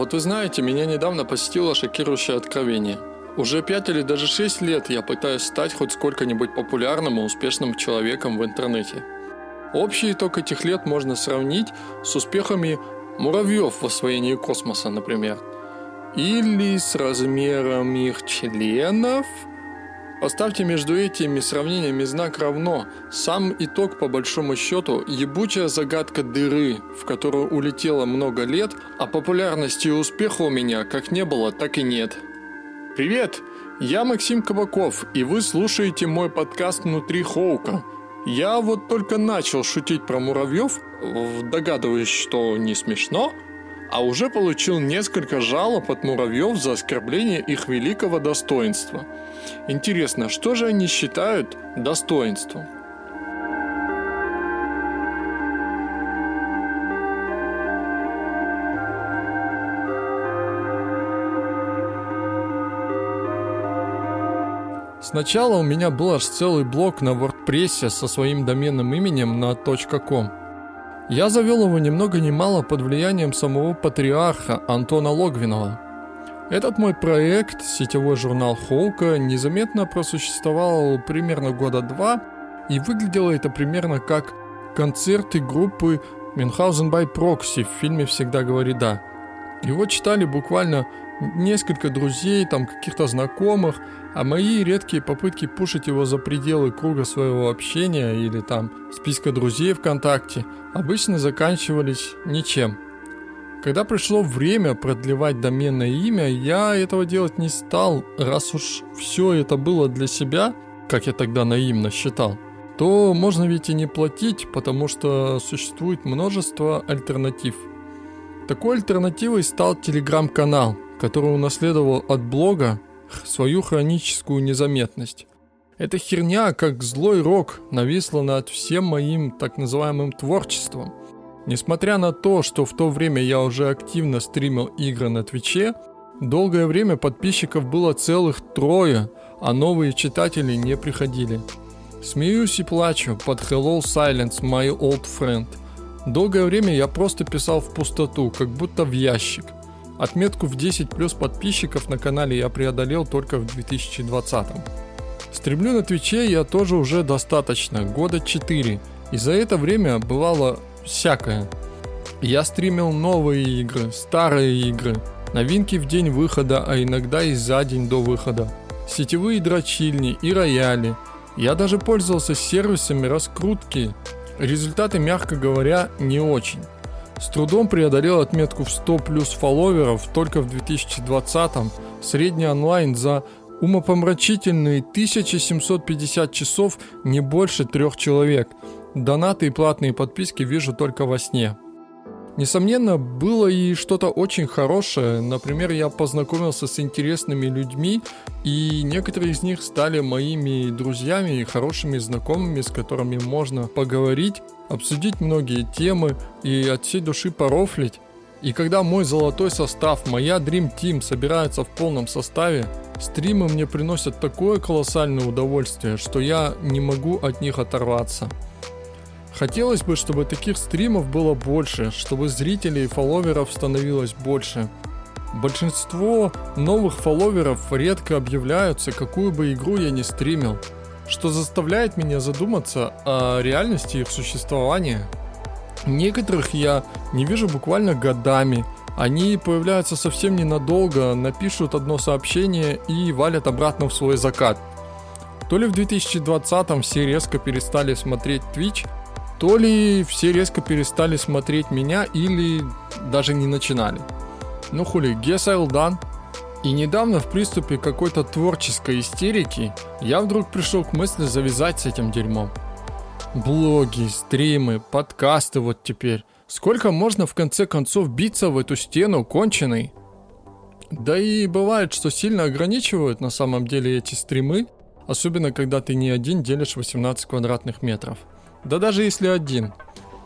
Вот вы знаете, меня недавно посетило шокирующее откровение. Уже 5 или даже 6 лет я пытаюсь стать хоть сколько-нибудь популярным и успешным человеком в интернете. Общий итог этих лет можно сравнить с успехами муравьев в освоении космоса, например. Или с размером их членов – Поставьте между этими сравнениями знак равно. Сам итог по большому счету – ебучая загадка дыры, в которую улетело много лет, а популярности и успеха у меня как не было, так и нет. Привет! Я Максим Кабаков, и вы слушаете мой подкаст «Внутри Хоука». Я вот только начал шутить про муравьев, догадываюсь, что не смешно – а уже получил несколько жалоб от муравьев за оскорбление их великого достоинства. Интересно, что же они считают достоинством? Сначала у меня был аж целый блог на WordPress со своим доменным именем на .com. Я завел его ни много ни мало под влиянием самого патриарха Антона Логвинова. Этот мой проект, сетевой журнал Холка, незаметно просуществовал примерно года два, и выглядело это примерно как концерты группы Мюнхгаузен by Proxy в фильме «Всегда говори да». Его читали буквально несколько друзей, там каких-то знакомых, а мои редкие попытки пушить его за пределы круга своего общения или там списка друзей ВКонтакте обычно заканчивались ничем. Когда пришло время продлевать доменное имя, я этого делать не стал, раз уж все это было для себя, как я тогда наивно считал, то можно ведь и не платить, потому что существует множество альтернатив. Такой альтернативой стал телеграм-канал – который унаследовал от блога свою хроническую незаметность. Эта херня, как злой рок, нависла над всем моим так называемым творчеством. Несмотря на то, что в то время я уже активно стримил игры на Твиче, долгое время подписчиков было целых трое, а новые читатели не приходили. Смеюсь и плачу под Hello Silence, my old friend. Долгое время я просто писал в пустоту, как будто в ящик – Отметку в 10 плюс подписчиков на канале я преодолел только в 2020. Стремлю на Твиче я тоже уже достаточно, года 4. И за это время бывало всякое. Я стримил новые игры, старые игры, новинки в день выхода, а иногда и за день до выхода, сетевые дрочильни и рояли. Я даже пользовался сервисами раскрутки. Результаты, мягко говоря, не очень. С трудом преодолел отметку в 100 плюс фолловеров только в 2020-м. Средний онлайн за умопомрачительные 1750 часов не больше трех человек. Донаты и платные подписки вижу только во сне. Несомненно, было и что-то очень хорошее. Например, я познакомился с интересными людьми, и некоторые из них стали моими друзьями и хорошими знакомыми, с которыми можно поговорить, обсудить многие темы и от всей души порофлить. И когда мой золотой состав, моя Dream Team собирается в полном составе, стримы мне приносят такое колоссальное удовольствие, что я не могу от них оторваться. Хотелось бы, чтобы таких стримов было больше, чтобы зрителей и фолловеров становилось больше. Большинство новых фолловеров редко объявляются, какую бы игру я ни стримил, что заставляет меня задуматься о реальности их существования. Некоторых я не вижу буквально годами, они появляются совсем ненадолго, напишут одно сообщение и валят обратно в свой закат. То ли в 2020 все резко перестали смотреть Twitch, то ли все резко перестали смотреть меня или даже не начинали. Ну хули, guess I'll done. И недавно в приступе какой-то творческой истерики я вдруг пришел к мысли завязать с этим дерьмом. Блоги, стримы, подкасты вот теперь. Сколько можно в конце концов биться в эту стену конченый? Да и бывает, что сильно ограничивают на самом деле эти стримы, особенно когда ты не один делишь 18 квадратных метров. Да даже если один.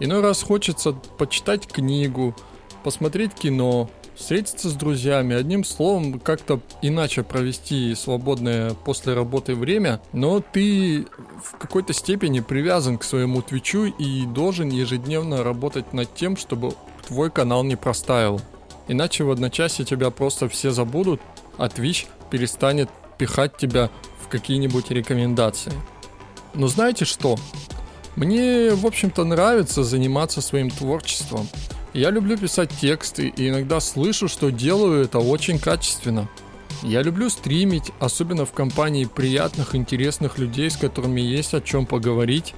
Иной раз хочется почитать книгу, посмотреть кино, встретиться с друзьями, одним словом, как-то иначе провести свободное после работы время, но ты в какой-то степени привязан к своему твичу и должен ежедневно работать над тем, чтобы твой канал не простаивал. Иначе в одночасье тебя просто все забудут, а Twitch перестанет пихать тебя в какие-нибудь рекомендации. Но знаете что? Мне, в общем-то, нравится заниматься своим творчеством. Я люблю писать тексты и иногда слышу, что делаю это очень качественно. Я люблю стримить, особенно в компании приятных, интересных людей, с которыми есть о чем поговорить.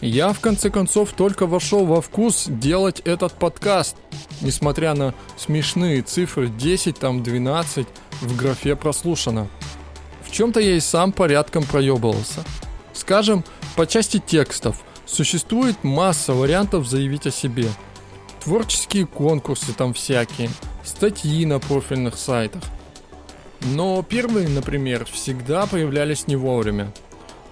Я, в конце концов, только вошел во вкус делать этот подкаст, несмотря на смешные цифры 10, там 12 в графе прослушано. В чем-то я и сам порядком проебывался. Скажем, по части текстов существует масса вариантов заявить о себе. Творческие конкурсы там всякие, статьи на профильных сайтах. Но первые, например, всегда появлялись не вовремя.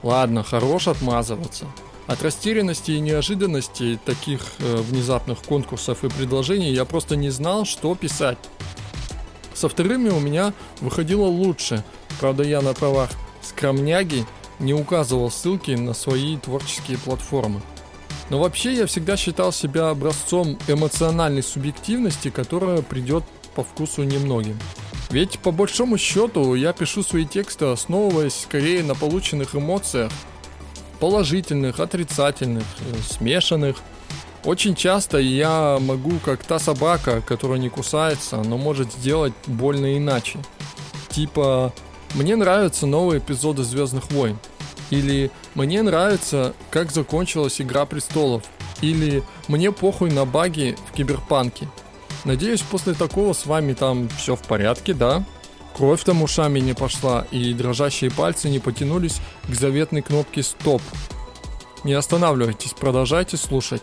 Ладно, хорош отмазываться – от растерянности и неожиданности таких э, внезапных конкурсов и предложений я просто не знал, что писать. Со вторыми у меня выходило лучше, правда я на правах скромняги не указывал ссылки на свои творческие платформы. Но вообще я всегда считал себя образцом эмоциональной субъективности, которая придет по вкусу немногим. Ведь по большому счету я пишу свои тексты, основываясь скорее на полученных эмоциях, положительных, отрицательных, э, смешанных. Очень часто я могу, как та собака, которая не кусается, но может сделать больно иначе. Типа, мне нравятся новые эпизоды Звездных войн. Или мне нравится, как закончилась Игра престолов. Или мне похуй на баги в киберпанке. Надеюсь, после такого с вами там все в порядке, да? Кровь там ушами не пошла, и дрожащие пальцы не потянулись к заветной кнопке «Стоп». Не останавливайтесь, продолжайте слушать.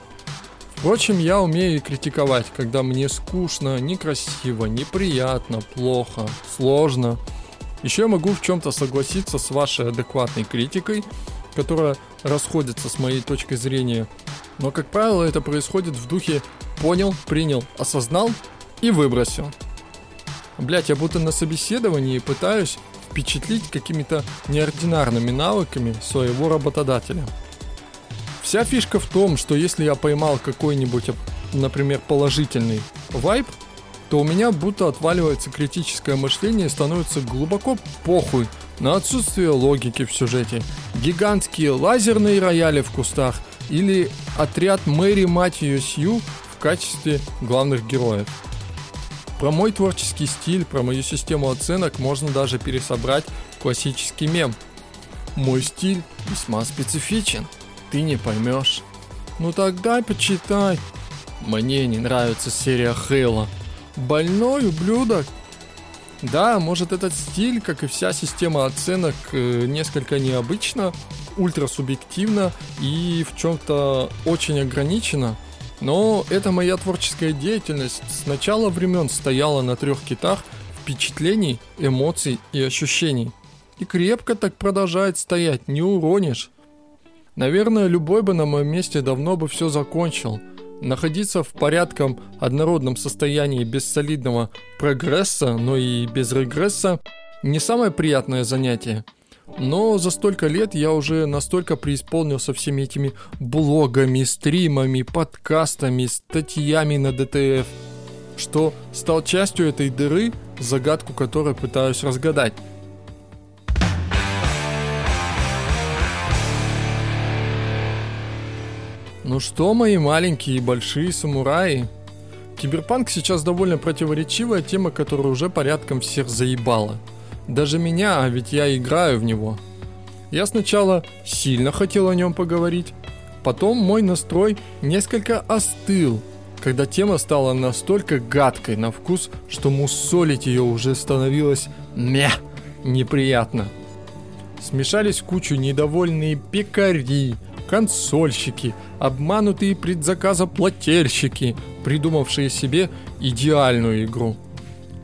Впрочем, я умею и критиковать, когда мне скучно, некрасиво, неприятно, плохо, сложно. Еще я могу в чем-то согласиться с вашей адекватной критикой, которая расходится с моей точкой зрения. Но, как правило, это происходит в духе «понял, принял, осознал и выбросил». Блять, я будто на собеседовании пытаюсь впечатлить какими-то неординарными навыками своего работодателя. Вся фишка в том, что если я поймал какой-нибудь, например, положительный вайб, то у меня будто отваливается критическое мышление и становится глубоко похуй на отсутствие логики в сюжете, гигантские лазерные рояли в кустах или отряд Мэри мать Сью в качестве главных героев. Про мой творческий стиль, про мою систему оценок можно даже пересобрать классический мем. Мой стиль весьма специфичен, ты не поймешь. Ну тогда почитай. Мне не нравится серия Хейла. Больной ублюдок. Да, может этот стиль, как и вся система оценок, э, несколько необычно, ультрасубъективно и в чем-то очень ограничено – но эта моя творческая деятельность с начала времен стояла на трех китах впечатлений, эмоций и ощущений. И крепко так продолжает стоять, не уронишь. Наверное, любой бы на моем месте давно бы все закончил. Находиться в порядком однородном состоянии без солидного прогресса, но и без регресса не самое приятное занятие – но за столько лет я уже настолько преисполнился всеми этими блогами, стримами, подкастами, статьями на ДТФ, что стал частью этой дыры, загадку которой пытаюсь разгадать. Ну что, мои маленькие и большие самураи? Киберпанк сейчас довольно противоречивая тема, которая уже порядком всех заебала – даже меня, а ведь я играю в него. Я сначала сильно хотел о нем поговорить, потом мой настрой несколько остыл, когда тема стала настолько гадкой на вкус, что мусолить ее уже становилось мя неприятно. Смешались кучу недовольные пекари, консольщики, обманутые предзаказоплательщики, придумавшие себе идеальную игру –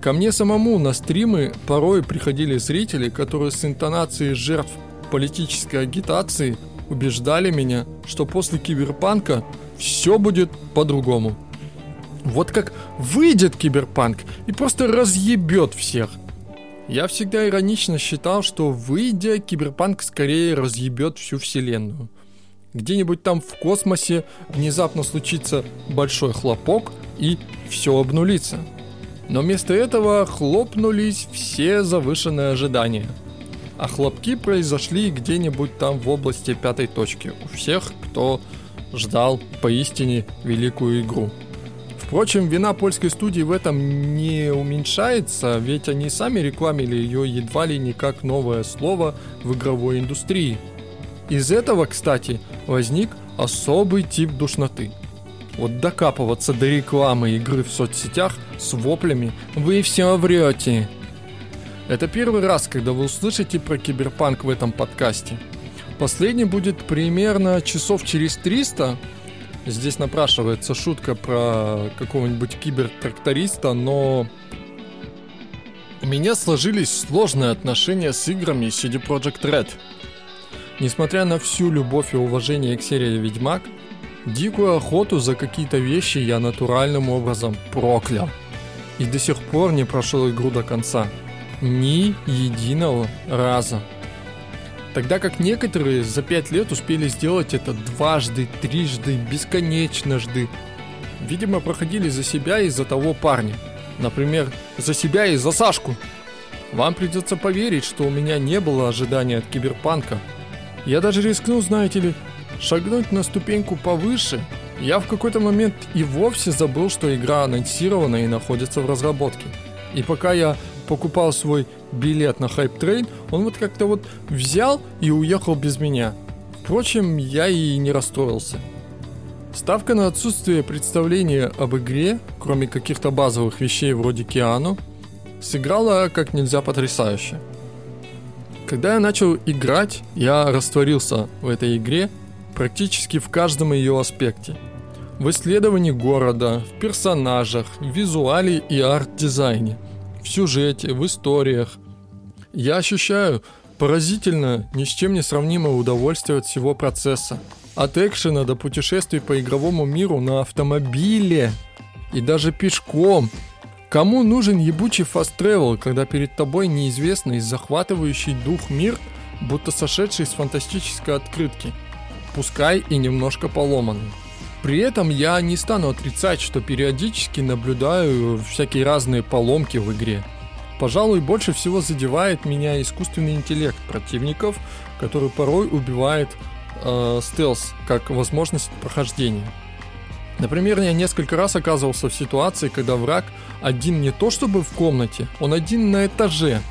Ко мне самому на стримы порой приходили зрители, которые с интонацией жертв политической агитации убеждали меня, что после киберпанка все будет по-другому. Вот как выйдет киберпанк и просто разъебет всех. Я всегда иронично считал, что выйдя, киберпанк скорее разъебет всю вселенную. Где-нибудь там в космосе внезапно случится большой хлопок и все обнулится. Но вместо этого хлопнулись все завышенные ожидания. А хлопки произошли где-нибудь там в области пятой точки у всех, кто ждал поистине великую игру. Впрочем, вина польской студии в этом не уменьшается, ведь они сами рекламили ее едва ли не как новое слово в игровой индустрии. Из этого, кстати, возник особый тип душноты. Вот докапываться до рекламы игры в соцсетях с воплями «Вы все врете!» Это первый раз, когда вы услышите про киберпанк в этом подкасте. Последний будет примерно часов через 300, Здесь напрашивается шутка про какого-нибудь кибертракториста, но у меня сложились сложные отношения с играми CD Projekt Red. Несмотря на всю любовь и уважение к серии Ведьмак, дикую охоту за какие-то вещи я натуральным образом проклял. И до сих пор не прошел игру до конца. Ни единого раза. Тогда как некоторые за пять лет успели сделать это дважды, трижды, бесконечножды. Видимо, проходили за себя и за того парня. Например, за себя и за Сашку. Вам придется поверить, что у меня не было ожидания от киберпанка. Я даже рискнул, знаете ли, шагнуть на ступеньку повыше. Я в какой-то момент и вовсе забыл, что игра анонсирована и находится в разработке. И пока я покупал свой билет на хайп трейн, он вот как-то вот взял и уехал без меня. Впрочем, я и не расстроился. Ставка на отсутствие представления об игре, кроме каких-то базовых вещей вроде Киану, сыграла как нельзя потрясающе. Когда я начал играть, я растворился в этой игре практически в каждом ее аспекте. В исследовании города, в персонажах, в визуале и арт-дизайне – в сюжете, в историях. Я ощущаю поразительно ни с чем не сравнимое удовольствие от всего процесса. От экшена до путешествий по игровому миру на автомобиле и даже пешком. Кому нужен ебучий фаст travel, когда перед тобой неизвестный захватывающий дух мир, будто сошедший с фантастической открытки, пускай и немножко поломанный. При этом я не стану отрицать, что периодически наблюдаю всякие разные поломки в игре. Пожалуй, больше всего задевает меня искусственный интеллект противников, который порой убивает э, стелс как возможность прохождения. Например, я несколько раз оказывался в ситуации, когда враг один не то чтобы в комнате, он один на этаже.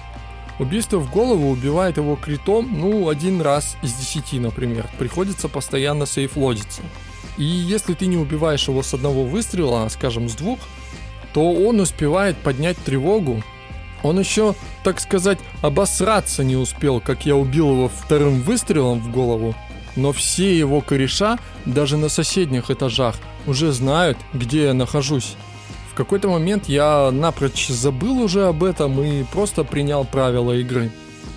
Убийство в голову убивает его критом, ну, один раз из десяти, например. Приходится постоянно сейфлодиться. И если ты не убиваешь его с одного выстрела, скажем, с двух, то он успевает поднять тревогу. Он еще, так сказать, обосраться не успел, как я убил его вторым выстрелом в голову. Но все его кореша, даже на соседних этажах, уже знают, где я нахожусь. В какой-то момент я напрочь забыл уже об этом и просто принял правила игры.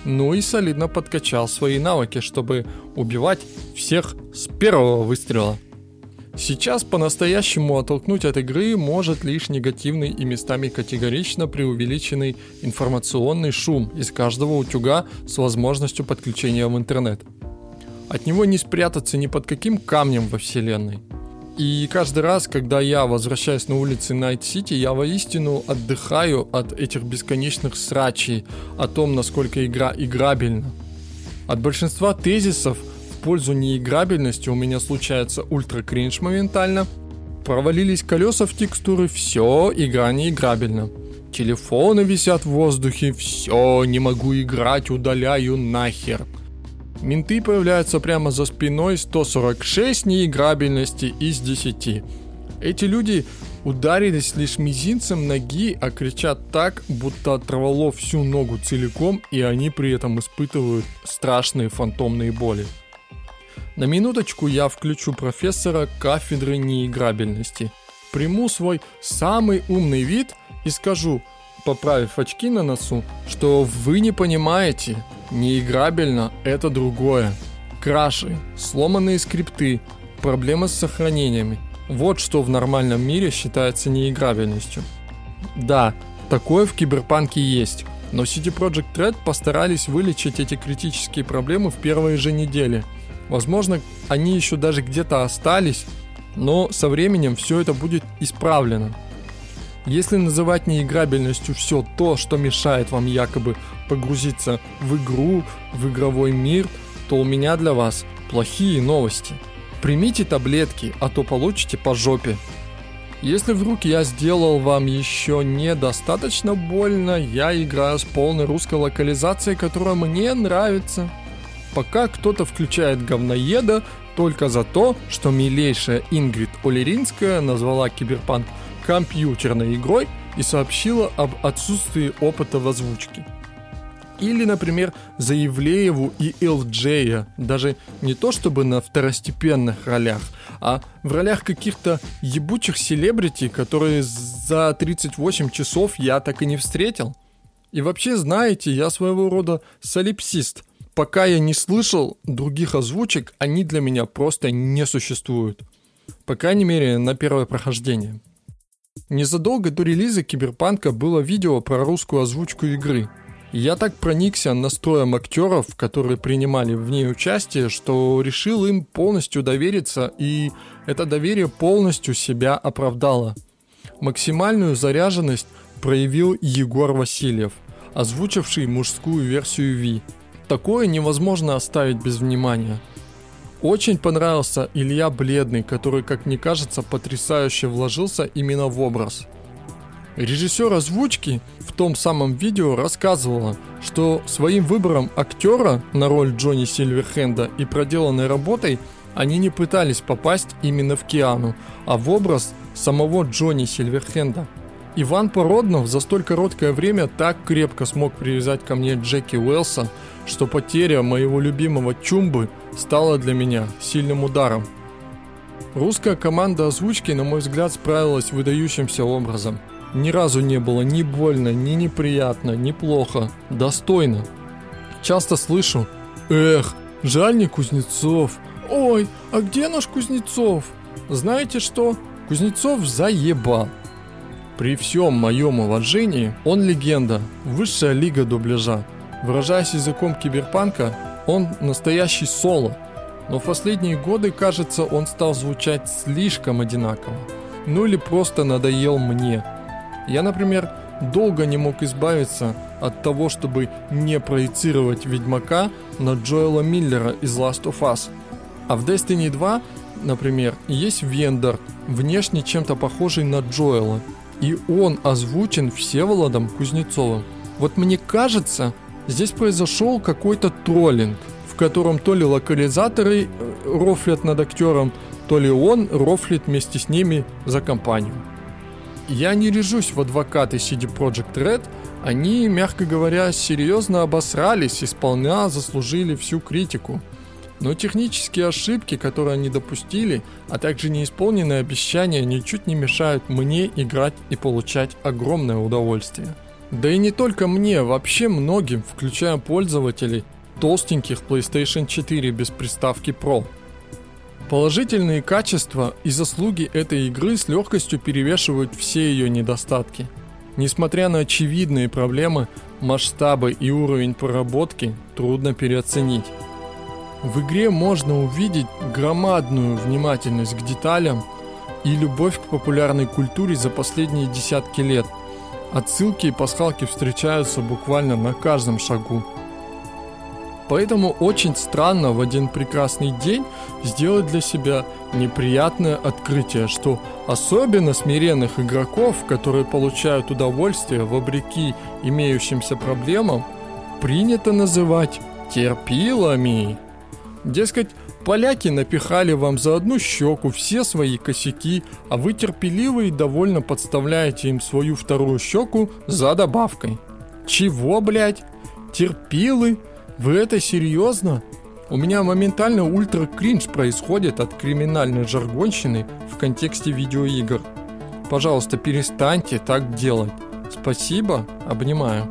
Ну и солидно подкачал свои навыки, чтобы убивать всех с первого выстрела. Сейчас по-настоящему оттолкнуть от игры может лишь негативный и местами категорично преувеличенный информационный шум из каждого утюга с возможностью подключения в интернет. От него не спрятаться ни под каким камнем во вселенной. И каждый раз, когда я возвращаюсь на улицы Найт-Сити, я воистину отдыхаю от этих бесконечных срачей о том, насколько игра играбельна. От большинства тезисов – пользу неиграбельности у меня случается ультра кринж моментально. Провалились колеса в текстуры, все, игра неиграбельна. Телефоны висят в воздухе, все, не могу играть, удаляю нахер. Менты появляются прямо за спиной, 146 неиграбельности из 10. Эти люди ударились лишь мизинцем ноги, а кричат так, будто оторвало всю ногу целиком, и они при этом испытывают страшные фантомные боли. На минуточку я включу профессора кафедры неиграбельности. Приму свой самый умный вид и скажу, поправив очки на носу, что вы не понимаете, неиграбельно это другое. Краши, сломанные скрипты, проблемы с сохранениями. Вот что в нормальном мире считается неиграбельностью. Да, такое в киберпанке есть, но CD Projekt Red постарались вылечить эти критические проблемы в первые же недели – Возможно, они еще даже где-то остались, но со временем все это будет исправлено. Если называть неиграбельностью все то, что мешает вам якобы погрузиться в игру, в игровой мир, то у меня для вас плохие новости. Примите таблетки, а то получите по жопе. Если вдруг я сделал вам еще недостаточно больно, я играю с полной русской локализацией, которая мне нравится. Пока кто-то включает говноеда только за то, что милейшая Ингрид Олеринская назвала Киберпанк компьютерной игрой и сообщила об отсутствии опыта в озвучке. Или, например, за Ивлееву и Илджея, даже не то чтобы на второстепенных ролях, а в ролях каких-то ебучих селебрити, которые за 38 часов я так и не встретил. И вообще, знаете, я своего рода солипсист. Пока я не слышал других озвучек, они для меня просто не существуют. По крайней мере, на первое прохождение. Незадолго до релиза Киберпанка было видео про русскую озвучку игры. Я так проникся настроем актеров, которые принимали в ней участие, что решил им полностью довериться, и это доверие полностью себя оправдало. Максимальную заряженность проявил Егор Васильев, озвучивший мужскую версию Ви. Такое невозможно оставить без внимания. Очень понравился Илья Бледный, который, как мне кажется, потрясающе вложился именно в образ. Режиссер озвучки в том самом видео рассказывала, что своим выбором актера на роль Джонни Сильверхенда и проделанной работой они не пытались попасть именно в Киану, а в образ самого Джонни Сильверхенда. Иван Породнов за столь короткое время так крепко смог привязать ко мне Джеки Уэлса, что потеря моего любимого Чумбы стала для меня сильным ударом. Русская команда озвучки, на мой взгляд, справилась выдающимся образом. Ни разу не было ни больно, ни неприятно, ни плохо, достойно. Часто слышу «Эх, жаль не Кузнецов», «Ой, а где наш Кузнецов?» Знаете что? Кузнецов заебал. При всем моем уважении, он легенда, высшая лига дубляжа. Выражаясь языком киберпанка, он настоящий соло. Но в последние годы, кажется, он стал звучать слишком одинаково. Ну или просто надоел мне. Я, например, долго не мог избавиться от того, чтобы не проецировать Ведьмака на Джоэла Миллера из Last of Us. А в Destiny 2, например, есть Вендор, внешне чем-то похожий на Джоэла. И он озвучен Всеволодом Кузнецовым. Вот мне кажется, Здесь произошел какой-то троллинг, в котором то ли локализаторы э, рофлят над актером, то ли он рофлит вместе с ними за компанию. Я не режусь в адвокаты CD Project Red, они, мягко говоря, серьезно обосрались и сполна заслужили всю критику. Но технические ошибки, которые они допустили, а также неисполненные обещания ничуть не мешают мне играть и получать огромное удовольствие. Да и не только мне, вообще многим, включая пользователей толстеньких PlayStation 4 без приставки Pro. Положительные качества и заслуги этой игры с легкостью перевешивают все ее недостатки. Несмотря на очевидные проблемы, масштабы и уровень проработки трудно переоценить. В игре можно увидеть громадную внимательность к деталям и любовь к популярной культуре за последние десятки лет – Отсылки и пасхалки встречаются буквально на каждом шагу. Поэтому очень странно в один прекрасный день сделать для себя неприятное открытие, что особенно смиренных игроков, которые получают удовольствие вопреки имеющимся проблемам, принято называть терпилами. Дескать, Поляки напихали вам за одну щеку все свои косяки, а вы терпеливо и довольно подставляете им свою вторую щеку за добавкой. Чего, блядь? Терпилы? Вы это серьезно? У меня моментально ультра кринж происходит от криминальной жаргонщины в контексте видеоигр. Пожалуйста, перестаньте так делать. Спасибо, обнимаю.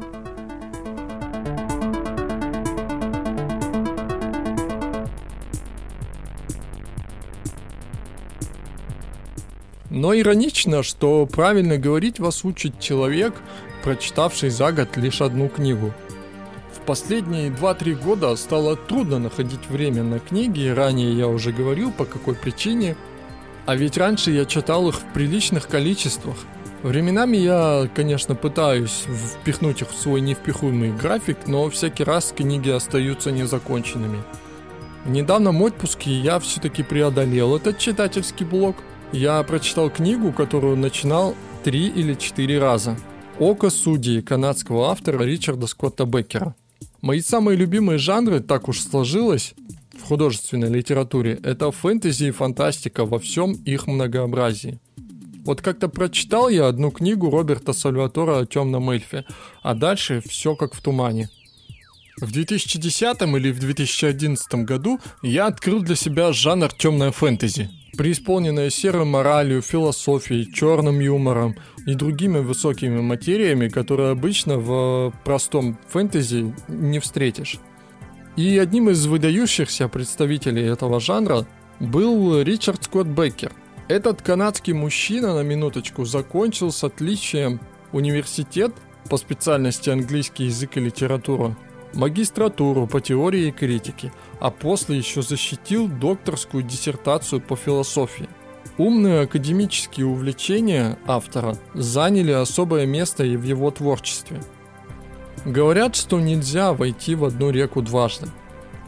Но иронично, что правильно говорить вас учит человек, прочитавший за год лишь одну книгу. Последние 2-3 года стало трудно находить время на книги, ранее я уже говорил по какой причине, а ведь раньше я читал их в приличных количествах. Временами я, конечно, пытаюсь впихнуть их в свой невпихуемый график, но всякий раз книги остаются незаконченными. В недавнем отпуске я все-таки преодолел этот читательский блок. Я прочитал книгу, которую начинал три или четыре раза. «Око судьи» канадского автора Ричарда Скотта Беккера. Мои самые любимые жанры, так уж сложилось, в художественной литературе, это фэнтези и фантастика во всем их многообразии. Вот как-то прочитал я одну книгу Роберта Сальватора о темном эльфе, а дальше все как в тумане. В 2010 или в 2011 году я открыл для себя жанр темная фэнтези, преисполненная серой моралью, философией, черным юмором и другими высокими материями, которые обычно в простом фэнтези не встретишь. И одним из выдающихся представителей этого жанра был Ричард Скотт Беккер – этот канадский мужчина, на минуточку, закончил с отличием университет по специальности английский язык и литература, магистратуру по теории и критике, а после еще защитил докторскую диссертацию по философии. Умные академические увлечения автора заняли особое место и в его творчестве. Говорят, что нельзя войти в одну реку дважды.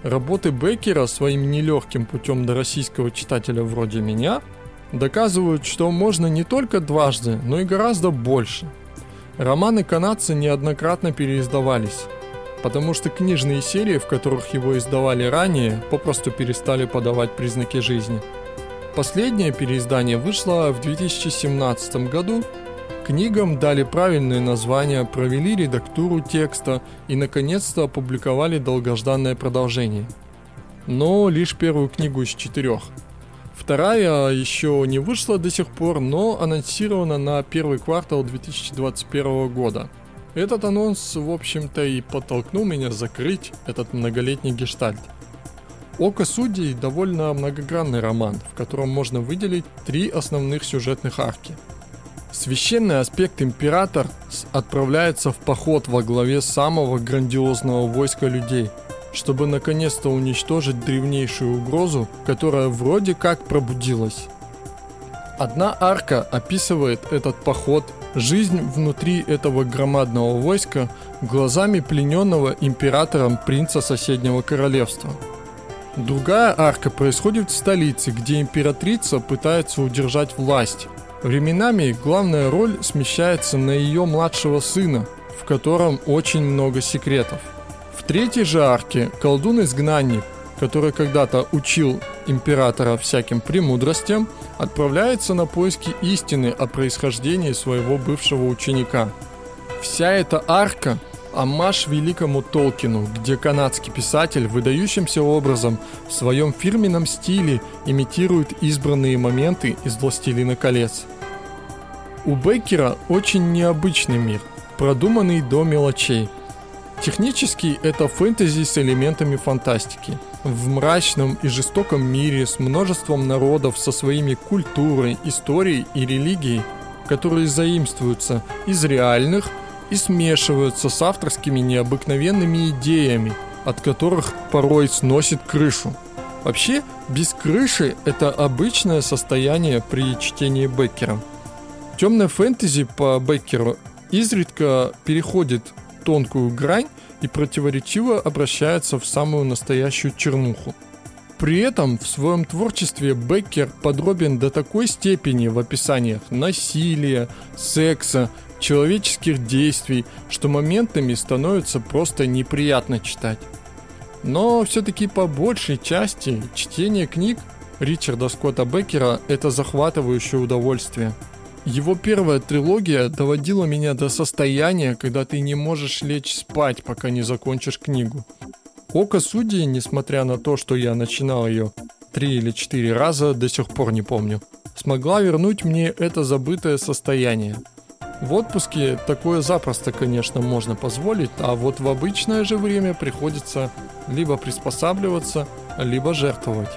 Работы Беккера своим нелегким путем до российского читателя вроде меня – доказывают, что можно не только дважды, но и гораздо больше. Романы канадца неоднократно переиздавались, потому что книжные серии, в которых его издавали ранее, попросту перестали подавать признаки жизни. Последнее переиздание вышло в 2017 году. Книгам дали правильные названия, провели редактуру текста и наконец-то опубликовали долгожданное продолжение. Но лишь первую книгу из четырех – Вторая еще не вышла до сих пор, но анонсирована на первый квартал 2021 года. Этот анонс, в общем-то, и подтолкнул меня закрыть этот многолетний гештальт. «Око судей» довольно многогранный роман, в котором можно выделить три основных сюжетных арки. Священный аспект император отправляется в поход во главе самого грандиозного войска людей – чтобы наконец-то уничтожить древнейшую угрозу, которая вроде как пробудилась. Одна арка описывает этот поход, жизнь внутри этого громадного войска глазами плененного императором принца соседнего королевства. Другая арка происходит в столице, где императрица пытается удержать власть. Временами главная роль смещается на ее младшего сына, в котором очень много секретов. В третьей же арке колдун-изгнанник, который когда-то учил императора всяким премудростям, отправляется на поиски истины о происхождении своего бывшего ученика. Вся эта арка – амаш великому Толкину, где канадский писатель выдающимся образом в своем фирменном стиле имитирует избранные моменты из «Властелина колец». У Беккера очень необычный мир, продуманный до мелочей – Технически это фэнтези с элементами фантастики. В мрачном и жестоком мире с множеством народов со своими культурой, историей и религией, которые заимствуются из реальных и смешиваются с авторскими необыкновенными идеями, от которых порой сносит крышу. Вообще, без крыши это обычное состояние при чтении Беккера. Темная фэнтези по Беккеру изредка переходит тонкую грань и противоречиво обращается в самую настоящую чернуху. При этом в своем творчестве Беккер подробен до такой степени в описаниях насилия, секса, человеческих действий, что моментами становится просто неприятно читать. Но все-таки по большей части чтение книг Ричарда Скотта Беккера – это захватывающее удовольствие – его первая трилогия доводила меня до состояния, когда ты не можешь лечь спать, пока не закончишь книгу. Око судьи, несмотря на то, что я начинал ее три или четыре раза, до сих пор не помню, смогла вернуть мне это забытое состояние. В отпуске такое запросто, конечно, можно позволить, а вот в обычное же время приходится либо приспосабливаться, либо жертвовать.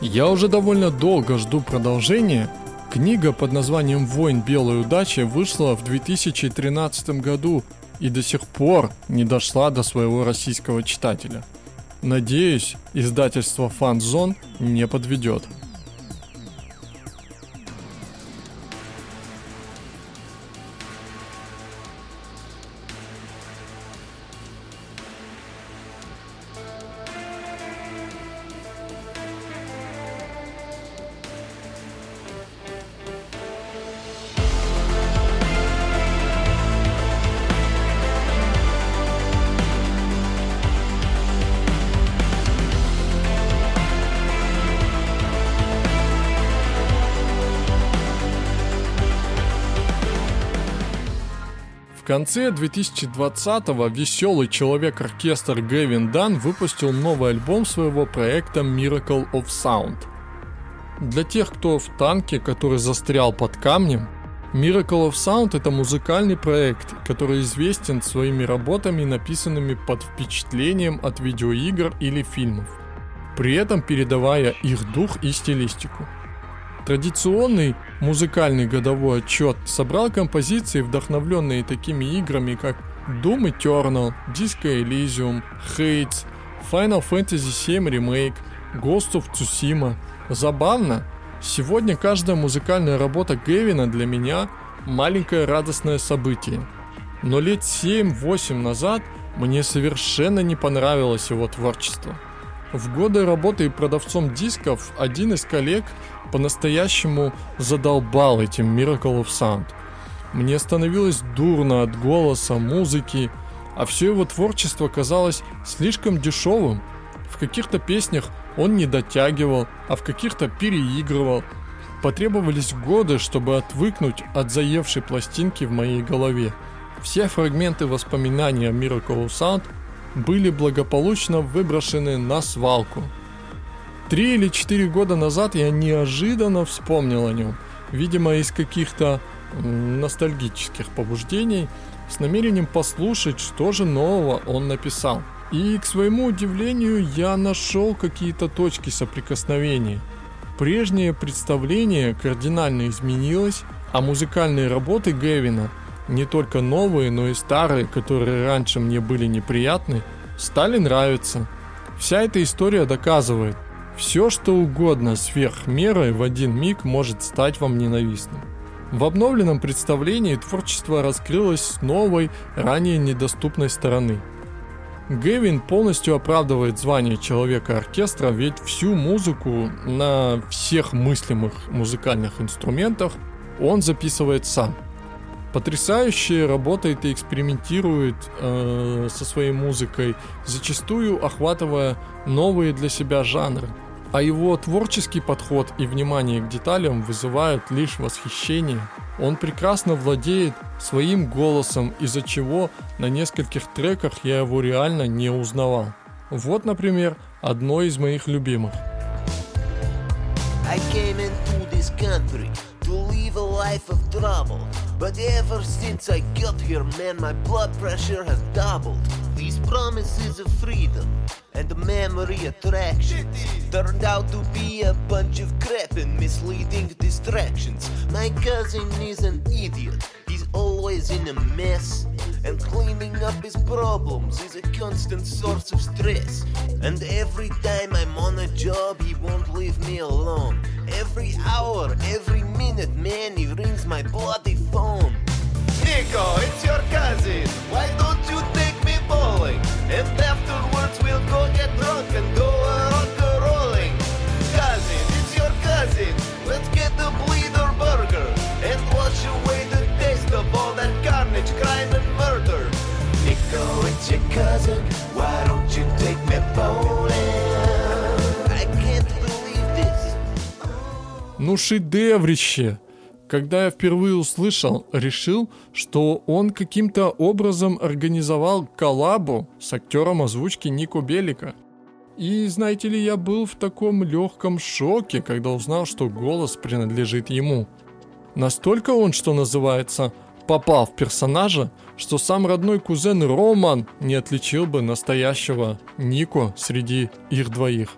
Я уже довольно долго жду продолжения, Книга под названием «Войн белой удачи» вышла в 2013 году и до сих пор не дошла до своего российского читателя. Надеюсь, издательство «Фанзон» не подведет. Конце 2020-го веселый человек-оркестр Гэвин Дан выпустил новый альбом своего проекта Miracle of Sound. Для тех, кто в танке, который застрял под камнем, Miracle of Sound это музыкальный проект, который известен своими работами, написанными под впечатлением от видеоигр или фильмов, при этом передавая их дух и стилистику. Традиционный музыкальный годовой отчет собрал композиции, вдохновленные такими играми, как Doom Eternal, Disco Elysium, Hades, Final Fantasy VII Remake, Ghost of Tsushima. Забавно, сегодня каждая музыкальная работа Гевина для меня маленькое радостное событие. Но лет 7-8 назад мне совершенно не понравилось его творчество. В годы работы продавцом дисков один из коллег по-настоящему задолбал этим Miracle of Sound. Мне становилось дурно от голоса, музыки, а все его творчество казалось слишком дешевым. В каких-то песнях он не дотягивал, а в каких-то переигрывал. Потребовались годы, чтобы отвыкнуть от заевшей пластинки в моей голове. Все фрагменты воспоминаний о Miracle Sound были благополучно выброшены на свалку – Три или четыре года назад я неожиданно вспомнил о нем, видимо из каких-то ностальгических побуждений, с намерением послушать, что же нового он написал. И, к своему удивлению, я нашел какие-то точки соприкосновения. Прежнее представление кардинально изменилось, а музыкальные работы Гевина, не только новые, но и старые, которые раньше мне были неприятны, стали нравиться. Вся эта история доказывает, все, что угодно сверх меры в один миг может стать вам ненавистным. В обновленном представлении творчество раскрылось с новой, ранее недоступной стороны. Гэвин полностью оправдывает звание человека-оркестра, ведь всю музыку на всех мыслимых музыкальных инструментах он записывает сам. Потрясающе работает и экспериментирует э, со своей музыкой, зачастую охватывая новые для себя жанры – а его творческий подход и внимание к деталям вызывают лишь восхищение. Он прекрасно владеет своим голосом, из-за чего на нескольких треках я его реально не узнавал. Вот, например, одно из моих любимых. I came into this life of trouble. But ever since I got here, man, my blood pressure has doubled. These promises of freedom and the memory attraction turned out to be a bunch of crap and misleading distractions. My cousin is an idiot. He's always in a mess. And cleaning up his problems is a constant source of stress. And every time I'm on a job, he won't leave me alone. Every hour, every minute, man, he rings my bloody phone. Nico, it's your cousin. Why don't you take me bowling? And afterwards we'll go get drunk Ну шедеврище! Когда я впервые услышал, решил, что он каким-то образом организовал коллабу с актером озвучки Нико Белика. И знаете ли, я был в таком легком шоке, когда узнал, что голос принадлежит ему. Настолько он, что называется, попал в персонажа, что сам родной кузен Роман не отличил бы настоящего Нико среди их двоих.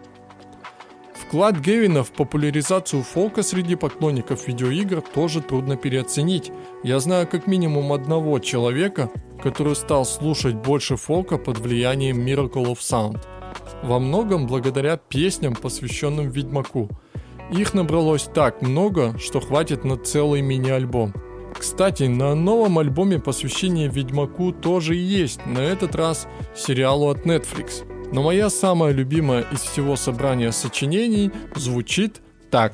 Вклад Гевина в популяризацию фолка среди поклонников видеоигр тоже трудно переоценить. Я знаю как минимум одного человека, который стал слушать больше фолка под влиянием Miracle of Sound. Во многом благодаря песням, посвященным Ведьмаку. Их набралось так много, что хватит на целый мини-альбом. Кстати, на новом альбоме посвящение Ведьмаку тоже есть, на этот раз сериалу от Netflix – но моя самая любимая из всего собрания сочинений звучит так.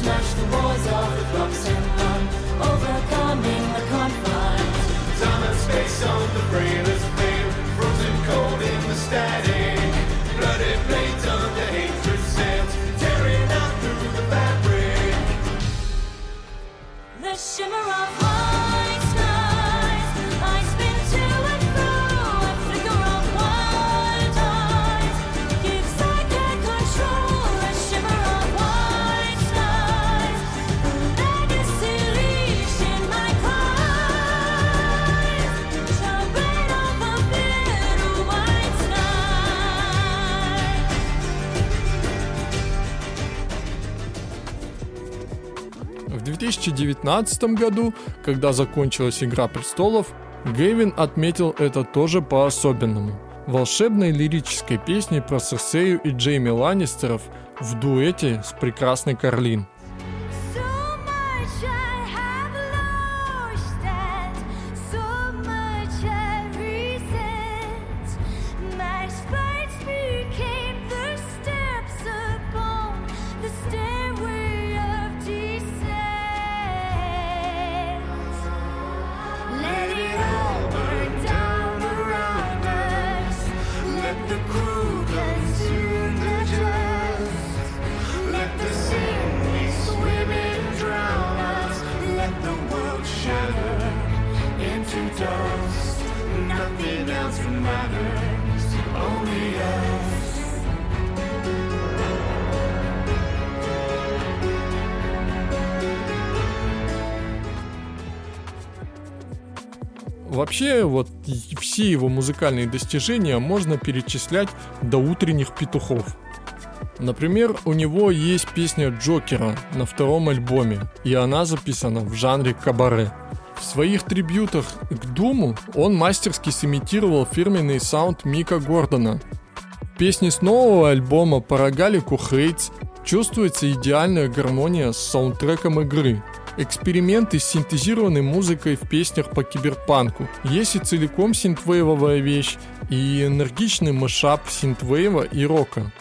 Smash 2019 году, когда закончилась «Игра престолов», Гэвин отметил это тоже по-особенному. Волшебной лирической песней про Серсею и Джейми Ланнистеров в дуэте с прекрасной Карлин – Вообще, вот все его музыкальные достижения можно перечислять до утренних петухов. Например, у него есть песня Джокера на втором альбоме, и она записана в жанре кабаре. В своих трибютах к Думу он мастерски сымитировал фирменный саунд Мика Гордона. В песне с нового альбома по рогалику Хейтс чувствуется идеальная гармония с саундтреком игры – Эксперименты с синтезированной музыкой в песнях по киберпанку. Есть и целиком синтвейвовая вещь, и энергичный мышап синтвейва и рока.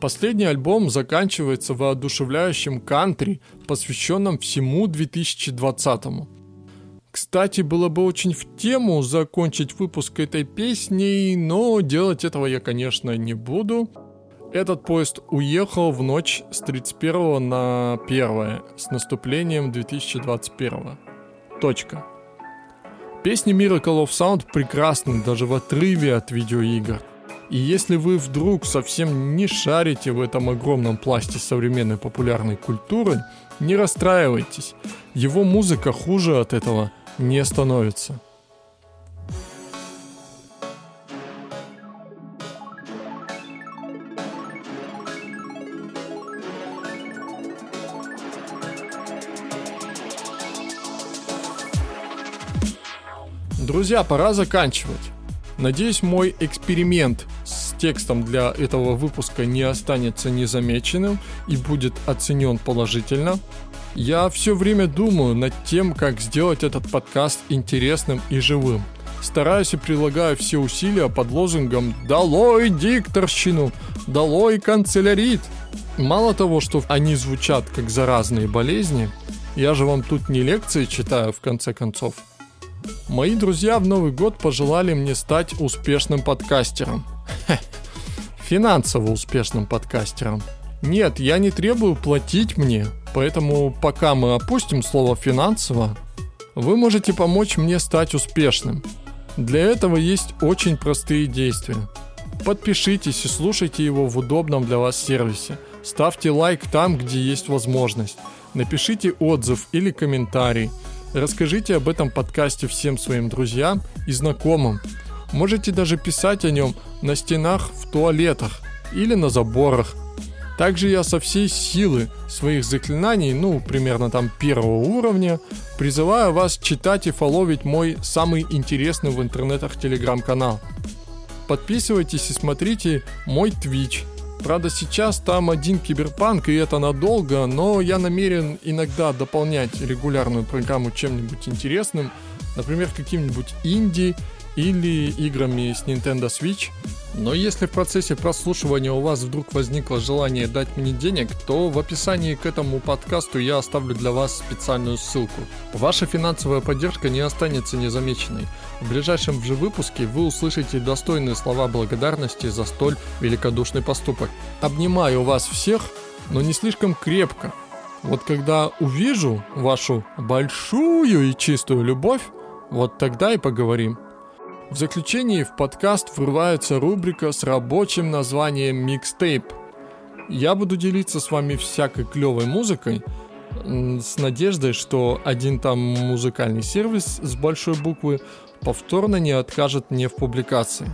Последний альбом заканчивается воодушевляющим кантри, посвященным всему 2020 -му. Кстати, было бы очень в тему закончить выпуск этой песней, но делать этого я, конечно, не буду. Этот поезд уехал в ночь с 31 на 1 с наступлением 2021. Точка. Песни Miracle of Sound прекрасны даже в отрыве от видеоигр. И если вы вдруг совсем не шарите в этом огромном пласте современной популярной культуры, не расстраивайтесь. Его музыка хуже от этого не становится. Друзья, пора заканчивать. Надеюсь, мой эксперимент с текстом для этого выпуска не останется незамеченным и будет оценен положительно. Я все время думаю над тем, как сделать этот подкаст интересным и живым. Стараюсь и прилагаю все усилия под лозунгом «Долой дикторщину! Долой канцелярит!» Мало того, что они звучат как заразные болезни, я же вам тут не лекции читаю в конце концов – Мои друзья в Новый год пожелали мне стать успешным подкастером. Финансово успешным подкастером. Нет, я не требую платить мне, поэтому пока мы опустим слово «финансово», вы можете помочь мне стать успешным. Для этого есть очень простые действия. Подпишитесь и слушайте его в удобном для вас сервисе. Ставьте лайк там, где есть возможность. Напишите отзыв или комментарий – Расскажите об этом подкасте всем своим друзьям и знакомым. Можете даже писать о нем на стенах в туалетах или на заборах. Также я со всей силы своих заклинаний, ну, примерно там первого уровня, призываю вас читать и фоловить мой самый интересный в интернетах телеграм-канал. Подписывайтесь и смотрите мой Twitch – Правда, сейчас там один киберпанк, и это надолго, но я намерен иногда дополнять регулярную программу чем-нибудь интересным, например, каким-нибудь инди или играми с Nintendo Switch. Но если в процессе прослушивания у вас вдруг возникло желание дать мне денег, то в описании к этому подкасту я оставлю для вас специальную ссылку. Ваша финансовая поддержка не останется незамеченной. В ближайшем же выпуске вы услышите достойные слова благодарности за столь великодушный поступок. Обнимаю вас всех, но не слишком крепко. Вот когда увижу вашу большую и чистую любовь, вот тогда и поговорим. В заключении в подкаст врывается рубрика с рабочим названием «Микстейп». Я буду делиться с вами всякой клевой музыкой, с надеждой, что один там музыкальный сервис с большой буквы повторно не откажет мне в публикации.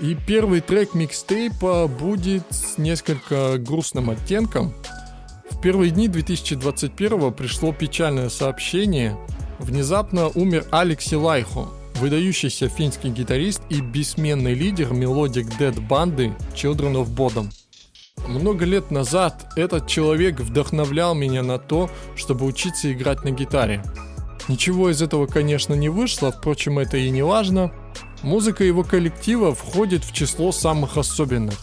И первый трек микстейпа будет с несколько грустным оттенком – первые дни 2021 пришло печальное сообщение. Внезапно умер Алекси Лайхо, выдающийся финский гитарист и бессменный лидер melodic death банды Children of Bodom. Много лет назад этот человек вдохновлял меня на то, чтобы учиться играть на гитаре. Ничего из этого, конечно, не вышло, впрочем, это и не важно. Музыка его коллектива входит в число самых особенных.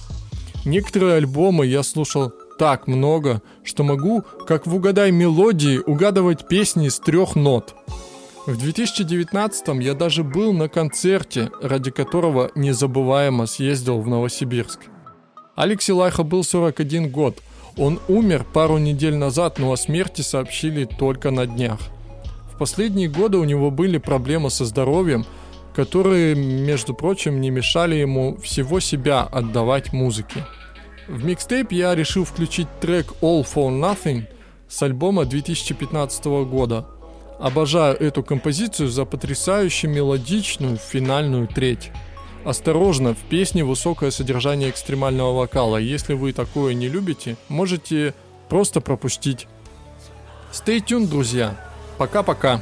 Некоторые альбомы я слушал так много, что могу, как в «Угадай мелодии», угадывать песни с трех нот. В 2019 я даже был на концерте, ради которого незабываемо съездил в Новосибирск. Алекси Лайха был 41 год. Он умер пару недель назад, но о смерти сообщили только на днях. В последние годы у него были проблемы со здоровьем, которые, между прочим, не мешали ему всего себя отдавать музыке. В микстейп я решил включить трек All for Nothing с альбома 2015 года. Обожаю эту композицию за потрясающе мелодичную финальную треть. Осторожно, в песне высокое содержание экстремального вокала. Если вы такое не любите, можете просто пропустить. Stay tuned, друзья. Пока-пока.